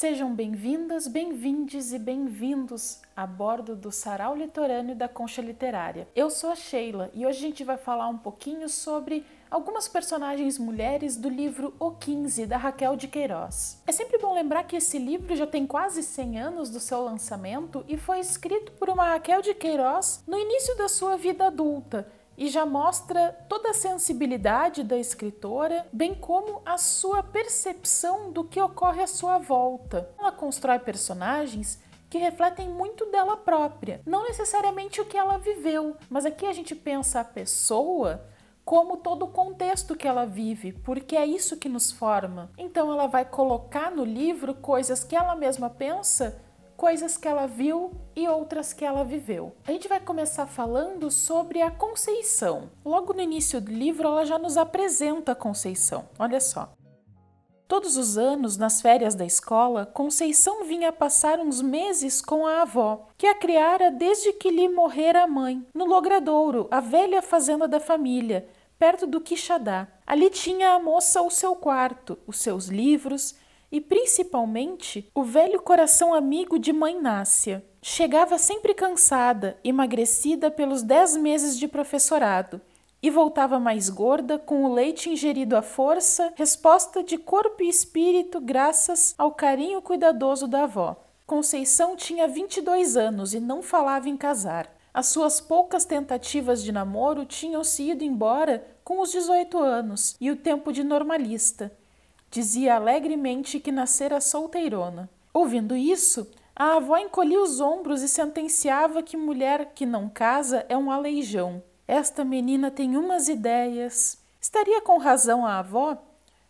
Sejam bem-vindas, bem-vindes e bem-vindos a bordo do Sarau Litorâneo da Concha Literária. Eu sou a Sheila e hoje a gente vai falar um pouquinho sobre algumas personagens mulheres do livro O 15, da Raquel de Queiroz. É sempre bom lembrar que esse livro já tem quase 100 anos do seu lançamento e foi escrito por uma Raquel de Queiroz no início da sua vida adulta e já mostra toda a sensibilidade da escritora, bem como a sua percepção do que ocorre à sua volta. Ela constrói personagens que refletem muito dela própria, não necessariamente o que ela viveu, mas aqui a gente pensa a pessoa como todo o contexto que ela vive, porque é isso que nos forma. Então ela vai colocar no livro coisas que ela mesma pensa coisas que ela viu e outras que ela viveu. A gente vai começar falando sobre a Conceição. Logo no início do livro, ela já nos apresenta a Conceição. Olha só. Todos os anos, nas férias da escola, Conceição vinha passar uns meses com a avó, que a criara desde que lhe morrera a mãe, no Logradouro, a velha fazenda da família, perto do Quixadá. Ali tinha a moça o seu quarto, os seus livros e principalmente o velho coração amigo de mãe Nácia. Chegava sempre cansada, emagrecida pelos dez meses de professorado, e voltava mais gorda, com o leite ingerido à força, resposta de corpo e espírito graças ao carinho cuidadoso da avó. Conceição tinha 22 anos e não falava em casar. As suas poucas tentativas de namoro tinham se ido embora com os 18 anos e o tempo de normalista, Dizia alegremente que nascera solteirona. Ouvindo isso, a avó encolhia os ombros e sentenciava que mulher que não casa é um aleijão. Esta menina tem umas ideias. Estaria com razão a avó?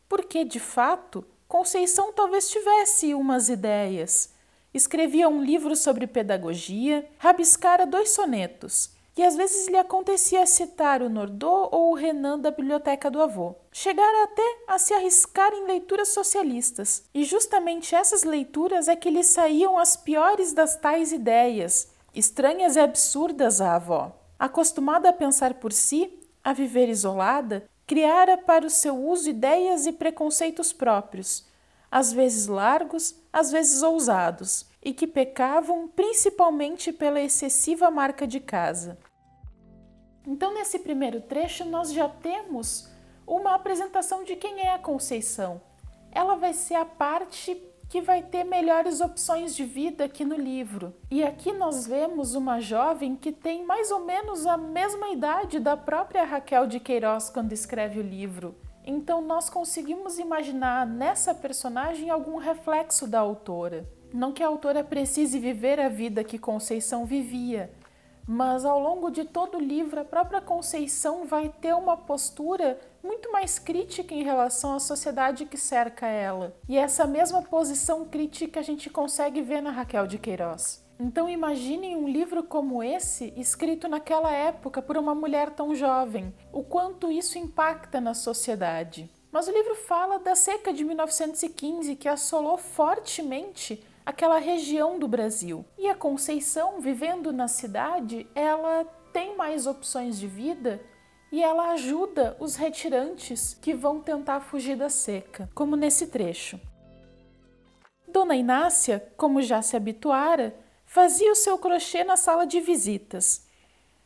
Porque, de fato, Conceição talvez tivesse umas ideias. Escrevia um livro sobre pedagogia, rabiscara dois sonetos e às vezes lhe acontecia citar o Nordô ou o Renan da biblioteca do avô. Chegara até a se arriscar em leituras socialistas, e justamente essas leituras é que lhe saíam as piores das tais ideias, estranhas e absurdas à avó. Acostumada a pensar por si, a viver isolada, criara para o seu uso ideias e preconceitos próprios, às vezes largos, às vezes ousados, e que pecavam principalmente pela excessiva marca de casa. Então, nesse primeiro trecho, nós já temos uma apresentação de quem é a Conceição. Ela vai ser a parte que vai ter melhores opções de vida aqui no livro. E aqui nós vemos uma jovem que tem mais ou menos a mesma idade da própria Raquel de Queiroz quando escreve o livro. Então nós conseguimos imaginar nessa personagem algum reflexo da autora. Não que a autora precise viver a vida que Conceição vivia, mas ao longo de todo o livro, a própria Conceição vai ter uma postura muito mais crítica em relação à sociedade que cerca ela. E essa mesma posição crítica a gente consegue ver na Raquel de Queiroz. Então imaginem um livro como esse, escrito naquela época por uma mulher tão jovem, o quanto isso impacta na sociedade. Mas o livro fala da seca de 1915 que assolou fortemente aquela região do Brasil. E a Conceição, vivendo na cidade, ela tem mais opções de vida e ela ajuda os retirantes que vão tentar fugir da seca, como nesse trecho. Dona Inácia, como já se habituara, fazia o seu crochê na sala de visitas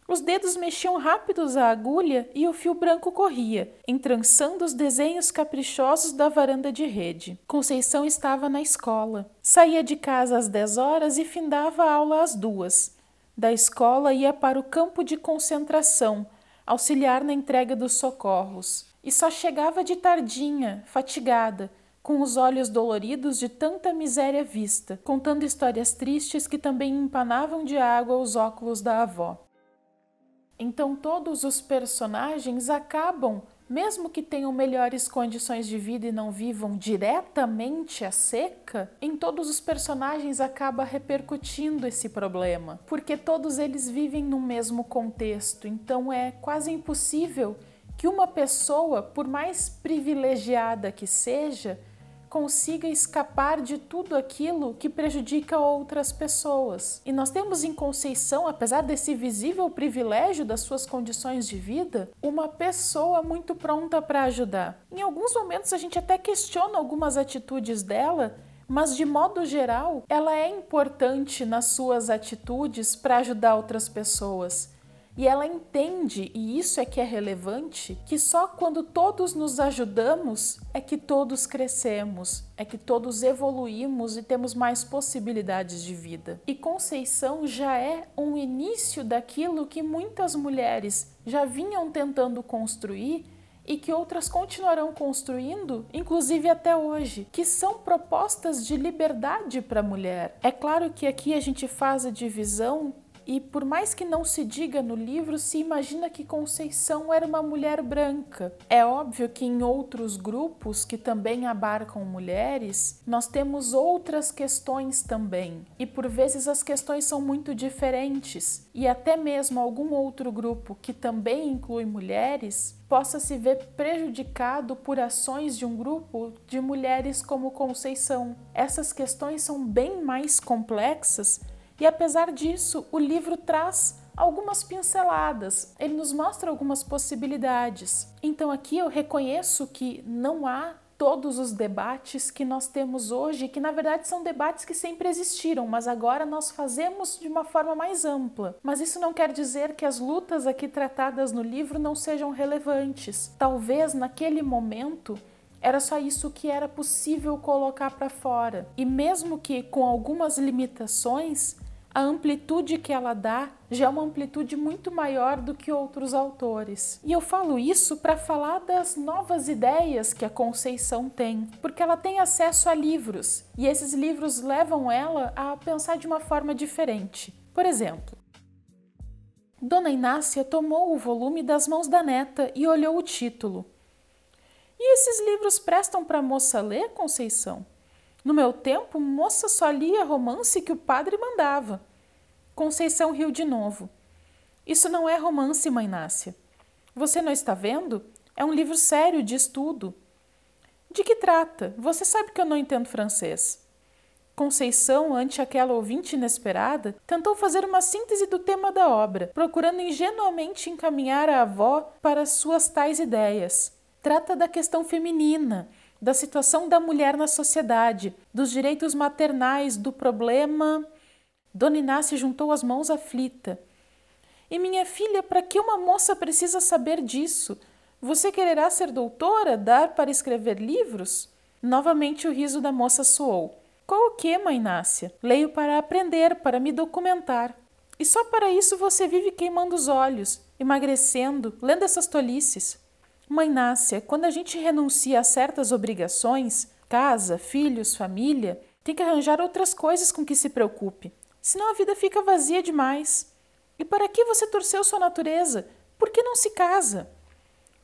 os dedos mexiam rápidos a agulha e o fio branco corria, entrançando os desenhos caprichosos da varanda de rede. Conceição estava na escola. Saía de casa às dez horas e findava a aula às duas. Da escola ia para o campo de concentração, auxiliar na entrega dos socorros. E só chegava de tardinha, fatigada, com os olhos doloridos de tanta miséria vista, contando histórias tristes que também empanavam de água os óculos da avó. Então todos os personagens acabam, mesmo que tenham melhores condições de vida e não vivam diretamente a seca, em todos os personagens acaba repercutindo esse problema, porque todos eles vivem no mesmo contexto. Então é quase impossível que uma pessoa, por mais privilegiada que seja, consiga escapar de tudo aquilo que prejudica outras pessoas. E nós temos em Conceição, apesar desse visível privilégio das suas condições de vida, uma pessoa muito pronta para ajudar. Em alguns momentos a gente até questiona algumas atitudes dela, mas de modo geral, ela é importante nas suas atitudes para ajudar outras pessoas. E ela entende, e isso é que é relevante, que só quando todos nos ajudamos é que todos crescemos, é que todos evoluímos e temos mais possibilidades de vida. E Conceição já é um início daquilo que muitas mulheres já vinham tentando construir e que outras continuarão construindo, inclusive até hoje, que são propostas de liberdade para a mulher. É claro que aqui a gente faz a divisão e por mais que não se diga no livro, se imagina que Conceição era uma mulher branca. É óbvio que em outros grupos que também abarcam mulheres, nós temos outras questões também. E por vezes as questões são muito diferentes. E até mesmo algum outro grupo que também inclui mulheres possa se ver prejudicado por ações de um grupo de mulheres como Conceição. Essas questões são bem mais complexas e apesar disso, o livro traz algumas pinceladas, ele nos mostra algumas possibilidades. Então aqui eu reconheço que não há todos os debates que nós temos hoje, que na verdade são debates que sempre existiram, mas agora nós fazemos de uma forma mais ampla. Mas isso não quer dizer que as lutas aqui tratadas no livro não sejam relevantes. Talvez naquele momento era só isso que era possível colocar para fora. E mesmo que com algumas limitações, a amplitude que ela dá já é uma amplitude muito maior do que outros autores. E eu falo isso para falar das novas ideias que a Conceição tem, porque ela tem acesso a livros e esses livros levam ela a pensar de uma forma diferente. Por exemplo, Dona Inácia tomou o volume das mãos da neta e olhou o título. E esses livros prestam para a moça ler, Conceição? No meu tempo, moça só lia romance que o padre mandava. Conceição riu de novo. Isso não é romance, mãe Nácia. Você não está vendo? É um livro sério de estudo. De que trata? Você sabe que eu não entendo francês. Conceição, ante aquela ouvinte inesperada, tentou fazer uma síntese do tema da obra, procurando ingenuamente encaminhar a avó para suas tais ideias. Trata da questão feminina, da situação da mulher na sociedade, dos direitos maternais, do problema. Dona Inácia juntou as mãos aflita. E minha filha, para que uma moça precisa saber disso? Você quererá ser doutora, dar para escrever livros? Novamente o riso da moça soou. Qual o que, mãe Inácia? Leio para aprender, para me documentar. E só para isso você vive queimando os olhos, emagrecendo, lendo essas tolices. Mãe Nácia, quando a gente renuncia a certas obrigações, casa, filhos, família, tem que arranjar outras coisas com que se preocupe. Senão a vida fica vazia demais. E para que você torceu sua natureza? Por que não se casa?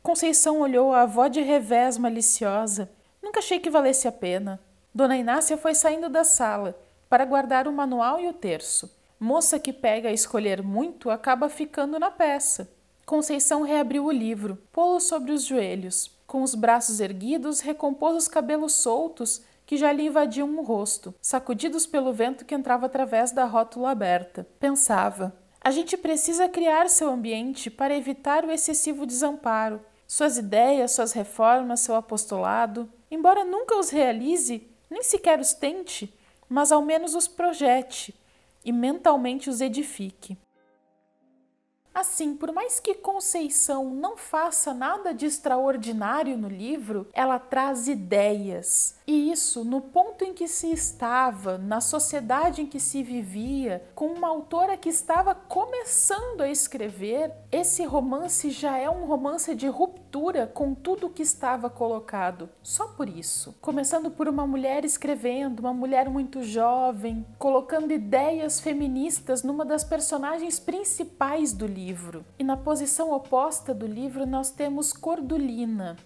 Conceição olhou a avó de revés maliciosa. Nunca achei que valesse a pena. Dona Inácia foi saindo da sala para guardar o manual e o terço. Moça que pega a escolher muito acaba ficando na peça. Conceição reabriu o livro, pô-lo sobre os joelhos. Com os braços erguidos, recompôs os cabelos soltos que já lhe invadiam o rosto, sacudidos pelo vento que entrava através da rótula aberta. Pensava: a gente precisa criar seu ambiente para evitar o excessivo desamparo. Suas ideias, suas reformas, seu apostolado, embora nunca os realize, nem sequer os tente, mas ao menos os projete e mentalmente os edifique. Assim, por mais que Conceição não faça nada de extraordinário no livro, ela traz ideias. E isso no ponto em que se estava, na sociedade em que se vivia, com uma autora que estava começando a escrever, esse romance já é um romance de ruptura com tudo que estava colocado. Só por isso. Começando por uma mulher escrevendo, uma mulher muito jovem, colocando ideias feministas numa das personagens principais do livro. E na posição oposta do livro nós temos Cordulina.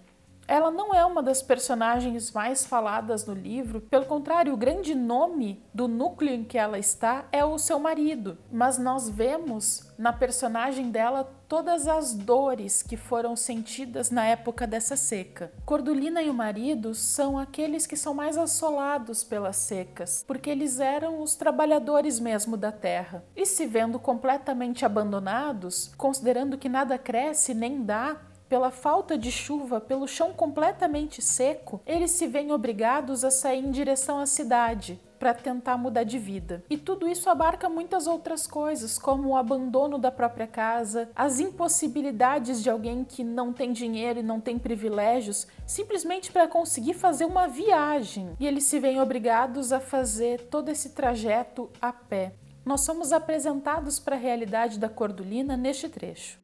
Ela não é uma das personagens mais faladas no livro, pelo contrário, o grande nome do núcleo em que ela está é o seu marido. Mas nós vemos na personagem dela todas as dores que foram sentidas na época dessa seca. Cordulina e o marido são aqueles que são mais assolados pelas secas, porque eles eram os trabalhadores mesmo da terra. E se vendo completamente abandonados, considerando que nada cresce nem dá, pela falta de chuva, pelo chão completamente seco, eles se veem obrigados a sair em direção à cidade para tentar mudar de vida. E tudo isso abarca muitas outras coisas, como o abandono da própria casa, as impossibilidades de alguém que não tem dinheiro e não tem privilégios, simplesmente para conseguir fazer uma viagem. E eles se veem obrigados a fazer todo esse trajeto a pé. Nós somos apresentados para a realidade da Cordulina neste trecho.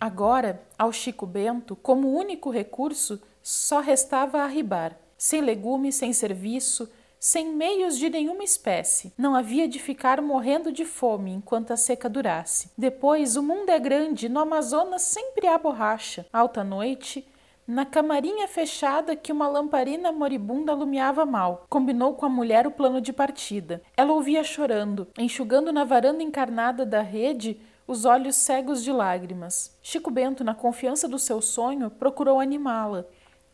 Agora, ao Chico Bento, como único recurso, só restava arribar, sem legumes, sem serviço, sem meios de nenhuma espécie. Não havia de ficar morrendo de fome enquanto a seca durasse. Depois, o mundo é grande, no Amazonas sempre há borracha. Alta noite, na camarinha fechada que uma lamparina moribunda alumiava mal, combinou com a mulher o plano de partida. Ela ouvia chorando, enxugando na varanda encarnada da rede os olhos cegos de lágrimas. Chico Bento, na confiança do seu sonho, procurou animá-la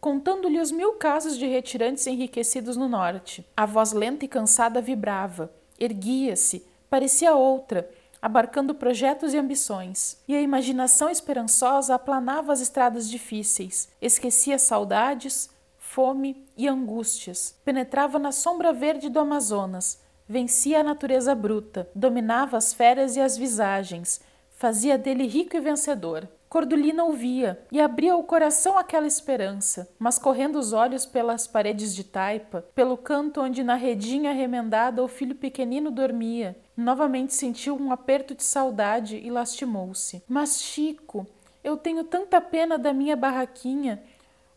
contando-lhe os mil casos de retirantes enriquecidos no norte. A voz lenta e cansada vibrava, erguia-se, parecia outra, abarcando projetos e ambições. E a imaginação esperançosa aplanava as estradas difíceis, esquecia saudades, fome e angústias. Penetrava na sombra verde do Amazonas, vencia a natureza bruta, dominava as feras e as visagens, fazia dele rico e vencedor. Cordulina ouvia e abria o coração àquela esperança, mas correndo os olhos pelas paredes de taipa, pelo canto onde na redinha remendada o filho pequenino dormia, novamente sentiu um aperto de saudade e lastimou-se. Mas Chico, eu tenho tanta pena da minha barraquinha.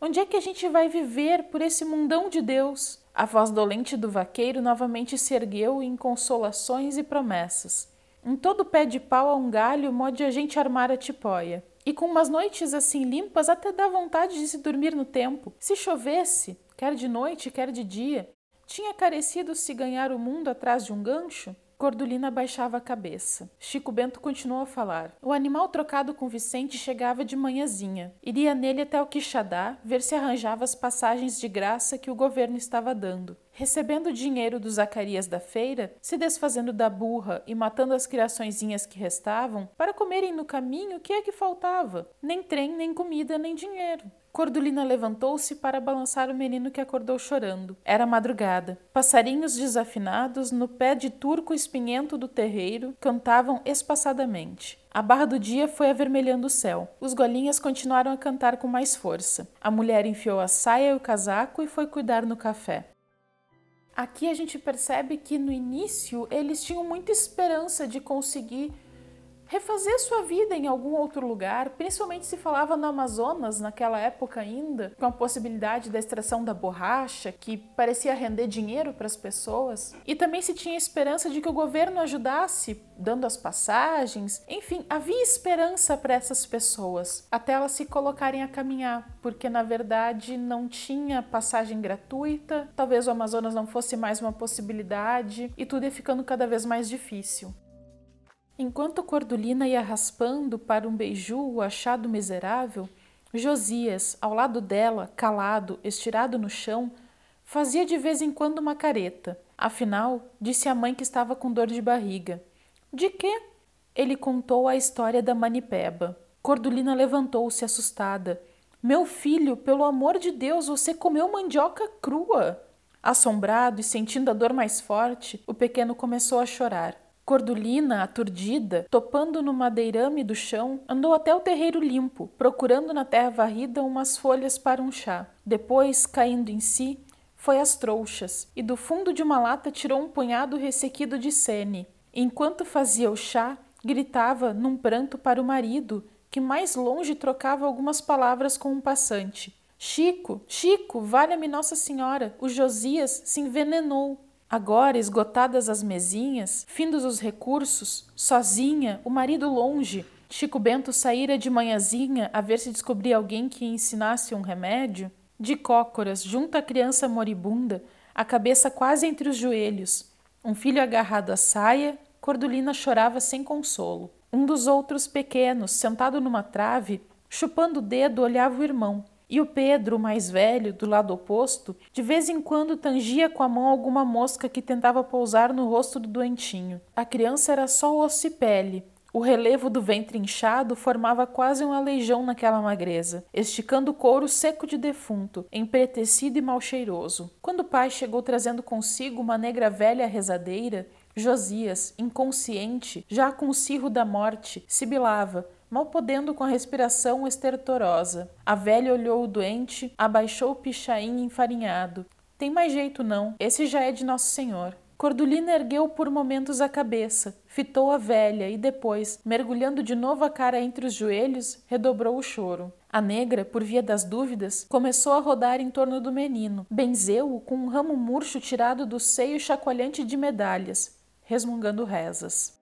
Onde é que a gente vai viver por esse mundão de Deus? A voz dolente do vaqueiro novamente se ergueu em consolações e promessas. Em todo pé de pau a um galho mode a gente armar a tipóia. E com umas noites assim limpas, até dá vontade de se dormir no tempo. Se chovesse, quer de noite, quer de dia, tinha carecido se ganhar o mundo atrás de um gancho? Cordulina baixava a cabeça. Chico Bento continuou a falar. O animal trocado com Vicente chegava de manhãzinha. Iria nele até o Quixadá, ver se arranjava as passagens de graça que o governo estava dando. Recebendo o dinheiro do Zacarias da feira, se desfazendo da burra e matando as criaçõezinhas que restavam, para comerem no caminho, o que é que faltava? Nem trem, nem comida, nem dinheiro. Cordulina levantou-se para balançar o menino que acordou chorando. Era madrugada. Passarinhos desafinados, no pé de turco espinhento do terreiro, cantavam espaçadamente. A barra do dia foi avermelhando o céu. Os golinhas continuaram a cantar com mais força. A mulher enfiou a saia e o casaco e foi cuidar no café. Aqui a gente percebe que no início eles tinham muita esperança de conseguir refazer sua vida em algum outro lugar, principalmente se falava no Amazonas naquela época ainda, com a possibilidade da extração da borracha, que parecia render dinheiro para as pessoas, e também se tinha esperança de que o governo ajudasse dando as passagens, enfim, havia esperança para essas pessoas até elas se colocarem a caminhar, porque na verdade não tinha passagem gratuita, talvez o Amazonas não fosse mais uma possibilidade e tudo ia ficando cada vez mais difícil. Enquanto Cordulina ia raspando para um beiju o achado miserável, Josias, ao lado dela, calado, estirado no chão, fazia de vez em quando uma careta. Afinal, disse a mãe que estava com dor de barriga. De quê? Ele contou a história da manipeba. Cordulina levantou-se assustada. Meu filho, pelo amor de Deus, você comeu mandioca crua. Assombrado e sentindo a dor mais forte, o pequeno começou a chorar. Cordulina, aturdida, topando no madeirame do chão, andou até o terreiro limpo, procurando na terra varrida umas folhas para um chá. Depois, caindo em si, foi às trouxas e do fundo de uma lata tirou um punhado ressequido de sene. Enquanto fazia o chá, gritava num pranto para o marido, que mais longe trocava algumas palavras com um passante. Chico, Chico, valha-me Nossa Senhora, o Josias se envenenou. Agora, esgotadas as mesinhas, findos os recursos, sozinha, o marido longe, Chico Bento saíra de manhãzinha a ver se descobria alguém que ensinasse um remédio. De cócoras, junto à criança moribunda, a cabeça quase entre os joelhos, um filho agarrado à saia, Cordulina chorava sem consolo. Um dos outros pequenos, sentado numa trave, chupando o dedo, olhava o irmão. E o Pedro, mais velho, do lado oposto, de vez em quando tangia com a mão alguma mosca que tentava pousar no rosto do doentinho. A criança era só osso e pele, O relevo do ventre inchado formava quase um aleijão naquela magreza, esticando o couro seco de defunto, empretecido e mal cheiroso. Quando o pai chegou trazendo consigo uma negra velha rezadeira, Josias, inconsciente, já com o cirro da morte, sibilava, mal podendo com a respiração estertorosa. A velha olhou o doente, abaixou o pichain enfarinhado. Tem mais jeito não, esse já é de Nosso Senhor. Cordulina ergueu por momentos a cabeça, fitou a velha e depois, mergulhando de novo a cara entre os joelhos, redobrou o choro. A negra, por via das dúvidas, começou a rodar em torno do menino, benzeu-o com um ramo murcho tirado do seio chacoalhante de medalhas, resmungando rezas.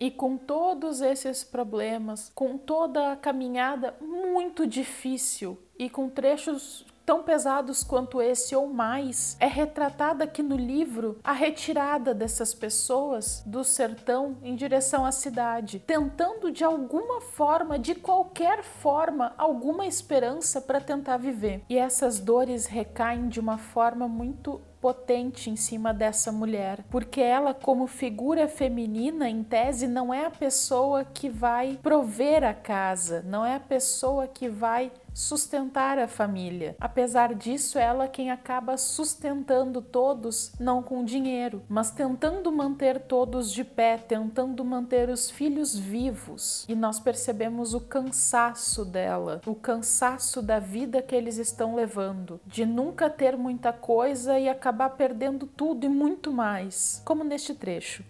E com todos esses problemas, com toda a caminhada muito difícil e com trechos tão pesados quanto esse ou mais, é retratada aqui no livro a retirada dessas pessoas do sertão em direção à cidade, tentando de alguma forma, de qualquer forma, alguma esperança para tentar viver. E essas dores recaem de uma forma muito potente em cima dessa mulher, porque ela, como figura feminina, em tese, não é a pessoa que vai prover a casa, não é a pessoa que vai sustentar a família. Apesar disso, ela é quem acaba sustentando todos, não com dinheiro, mas tentando manter todos de pé, tentando manter os filhos vivos. E nós percebemos o cansaço dela, o cansaço da vida que eles estão levando, de nunca ter muita coisa e acabar perdendo tudo e muito mais, como neste trecho.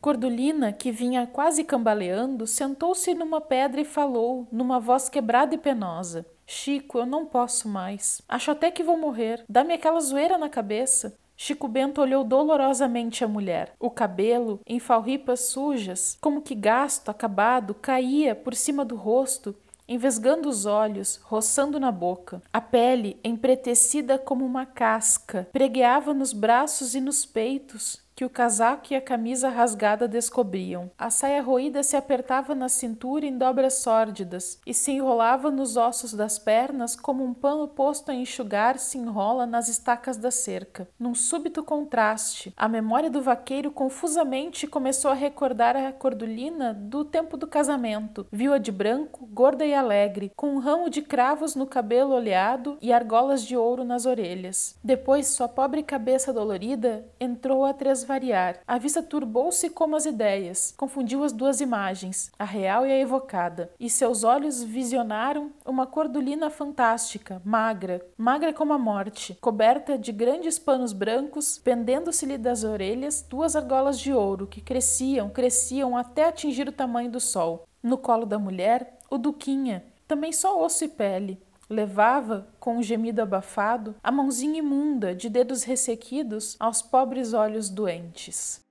Cordulina, que vinha quase cambaleando, sentou-se numa pedra e falou, numa voz quebrada e penosa: Chico, eu não posso mais. Acho até que vou morrer. Dá-me aquela zoeira na cabeça. Chico Bento olhou dolorosamente a mulher. O cabelo, em falripas sujas, como que gasto, acabado, caía por cima do rosto, envesgando os olhos, roçando na boca. A pele, empretecida como uma casca, pregueava nos braços e nos peitos, que o casaco e a camisa rasgada descobriam. A saia roída se apertava na cintura em dobras sórdidas e se enrolava nos ossos das pernas como um pano posto a enxugar se enrola nas estacas da cerca. Num súbito contraste, a memória do vaqueiro confusamente começou a recordar a cordulina do tempo do casamento. Viu-a de branco, gorda e alegre, com um ramo de cravos no cabelo oleado e argolas de ouro nas orelhas. Depois, sua pobre cabeça dolorida entrou a três variar. A vista turbou-se como as ideias, confundiu as duas imagens, a real e a evocada, e seus olhos visionaram uma cordulina fantástica, magra, magra como a morte, coberta de grandes panos brancos, pendendo-se-lhe das orelhas duas argolas de ouro que cresciam, cresciam até atingir o tamanho do sol. No colo da mulher, o Duquinha, também só osso e pele, Levava, com um gemido abafado, a mãozinha imunda de dedos ressequidos aos pobres olhos doentes.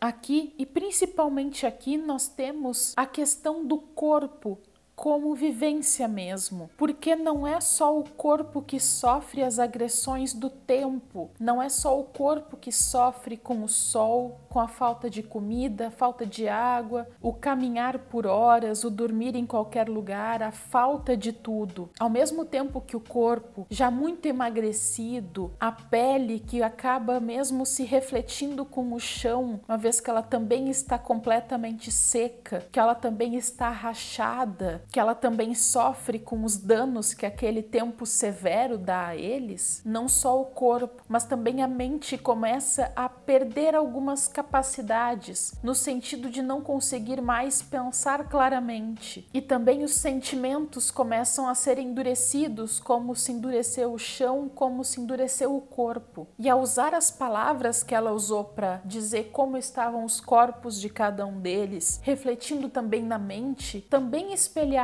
Aqui, e principalmente aqui, nós temos a questão do corpo como vivência mesmo, porque não é só o corpo que sofre as agressões do tempo, não é só o corpo que sofre com o sol, com a falta de comida, falta de água, o caminhar por horas, o dormir em qualquer lugar, a falta de tudo. Ao mesmo tempo que o corpo, já muito emagrecido, a pele que acaba mesmo se refletindo com o chão, uma vez que ela também está completamente seca, que ela também está rachada, que ela também sofre com os danos que aquele tempo severo dá a eles, não só o corpo, mas também a mente começa a perder algumas capacidades, no sentido de não conseguir mais pensar claramente. E também os sentimentos começam a ser endurecidos, como se endureceu o chão, como se endureceu o corpo. E a usar as palavras que ela usou para dizer como estavam os corpos de cada um deles, refletindo também na mente, também espelhar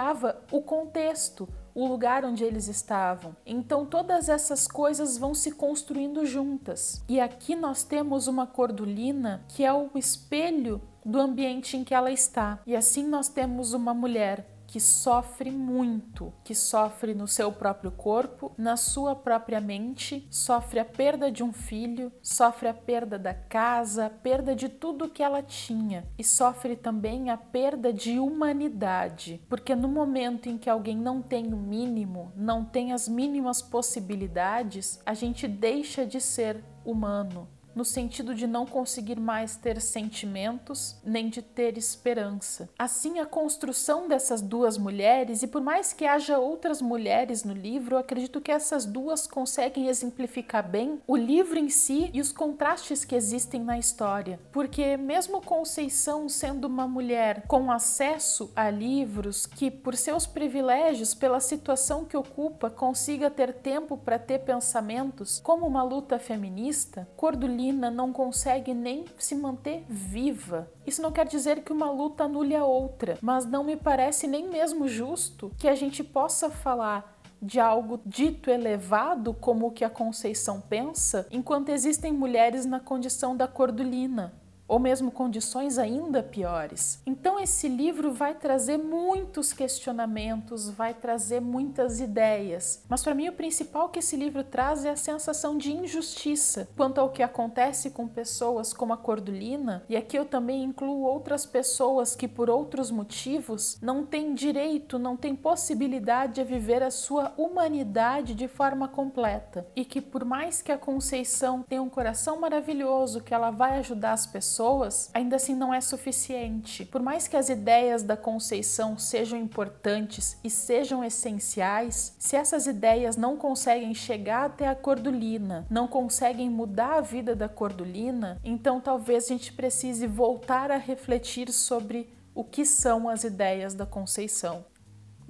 o contexto, o lugar onde eles estavam. Então todas essas coisas vão se construindo juntas. E aqui nós temos uma cordulina que é o espelho do ambiente em que ela está. E assim nós temos uma mulher que sofre muito, que sofre no seu próprio corpo, na sua própria mente, sofre a perda de um filho, sofre a perda da casa, a perda de tudo que ela tinha e sofre também a perda de humanidade, porque no momento em que alguém não tem o mínimo, não tem as mínimas possibilidades, a gente deixa de ser humano no sentido de não conseguir mais ter sentimentos nem de ter esperança. Assim, a construção dessas duas mulheres, e por mais que haja outras mulheres no livro, eu acredito que essas duas conseguem exemplificar bem o livro em si e os contrastes que existem na história. Porque, mesmo Conceição sendo uma mulher com acesso a livros, que por seus privilégios, pela situação que ocupa, consiga ter tempo para ter pensamentos, como uma luta feminista, Cordulina não consegue nem se manter viva. Isso não quer dizer que uma luta anule a outra, mas não me parece nem mesmo justo que a gente possa falar de algo dito elevado como o que a Conceição pensa, enquanto existem mulheres na condição da Cordulina ou mesmo condições ainda piores. Então, esse livro vai trazer muitos questionamentos, vai trazer muitas ideias, mas para mim o principal que esse livro traz é a sensação de injustiça quanto ao que acontece com pessoas como a Cordulina, e aqui eu também incluo outras pessoas que, por outros motivos, não têm direito, não têm possibilidade de viver a sua humanidade de forma completa, e que, por mais que a Conceição tenha um coração maravilhoso, que ela vai ajudar as pessoas pessoas, ainda assim não é suficiente. Por mais que as ideias da Conceição sejam importantes e sejam essenciais, se essas ideias não conseguem chegar até a Cordulina, não conseguem mudar a vida da Cordulina, então talvez a gente precise voltar a refletir sobre o que são as ideias da Conceição.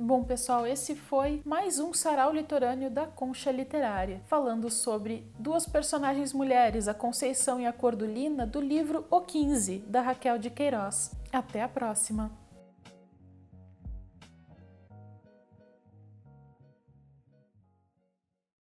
Bom, pessoal, esse foi mais um sarau litorâneo da Concha Literária, falando sobre duas personagens mulheres, a Conceição e a Cordulina, do livro O 15, da Raquel de Queiroz. Até a próxima!